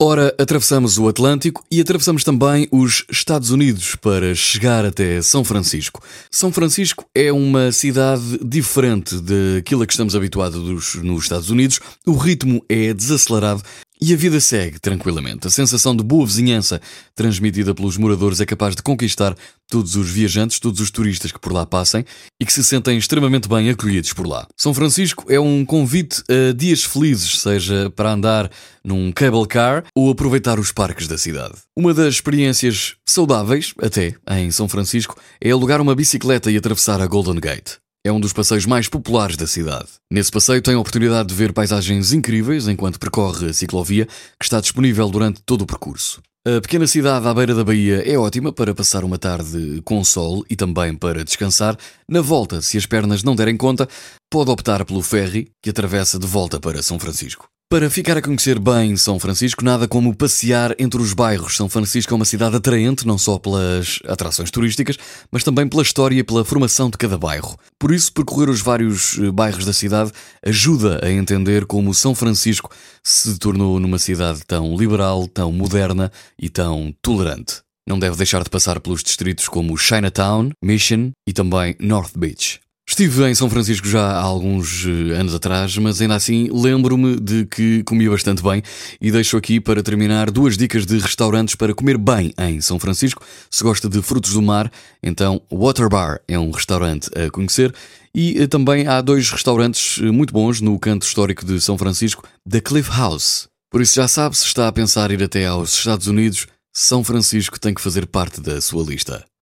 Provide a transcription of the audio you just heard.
Ora, atravessamos o Atlântico e atravessamos também os Estados Unidos para chegar até São Francisco. São Francisco é uma cidade diferente daquilo a que estamos habituados nos Estados Unidos. O ritmo é desacelerado e a vida segue tranquilamente. A sensação de boa vizinhança transmitida pelos moradores é capaz de conquistar todos os viajantes, todos os turistas que por lá passem e que se sentem extremamente bem acolhidos por lá. São Francisco é um convite a dias felizes, seja para andar num cable car ou aproveitar os parques da cidade. Uma das experiências saudáveis, até, em São Francisco, é alugar uma bicicleta e atravessar a Golden Gate. É um dos passeios mais populares da cidade. Nesse passeio tem a oportunidade de ver paisagens incríveis enquanto percorre a ciclovia, que está disponível durante todo o percurso. A pequena cidade à beira da Bahia é ótima para passar uma tarde com sol e também para descansar. Na volta, se as pernas não derem conta, pode optar pelo ferry que atravessa de volta para São Francisco. Para ficar a conhecer bem São Francisco, nada como passear entre os bairros. São Francisco é uma cidade atraente não só pelas atrações turísticas, mas também pela história e pela formação de cada bairro. Por isso, percorrer os vários eh, bairros da cidade ajuda a entender como São Francisco se tornou numa cidade tão liberal, tão moderna e tão tolerante. Não deve deixar de passar pelos distritos como Chinatown, Mission e também North Beach. Estive em São Francisco já há alguns eh, anos atrás, mas ainda assim lembro-me de que comia bastante bem e deixo aqui para terminar duas dicas de restaurantes para comer bem em São Francisco. Se gosta de frutos do mar, então Water Bar é um restaurante a conhecer e eh, também há dois restaurantes eh, muito bons no canto histórico de São Francisco, The Cliff House. Por isso já sabe, se está a pensar ir até aos Estados Unidos, São Francisco tem que fazer parte da sua lista.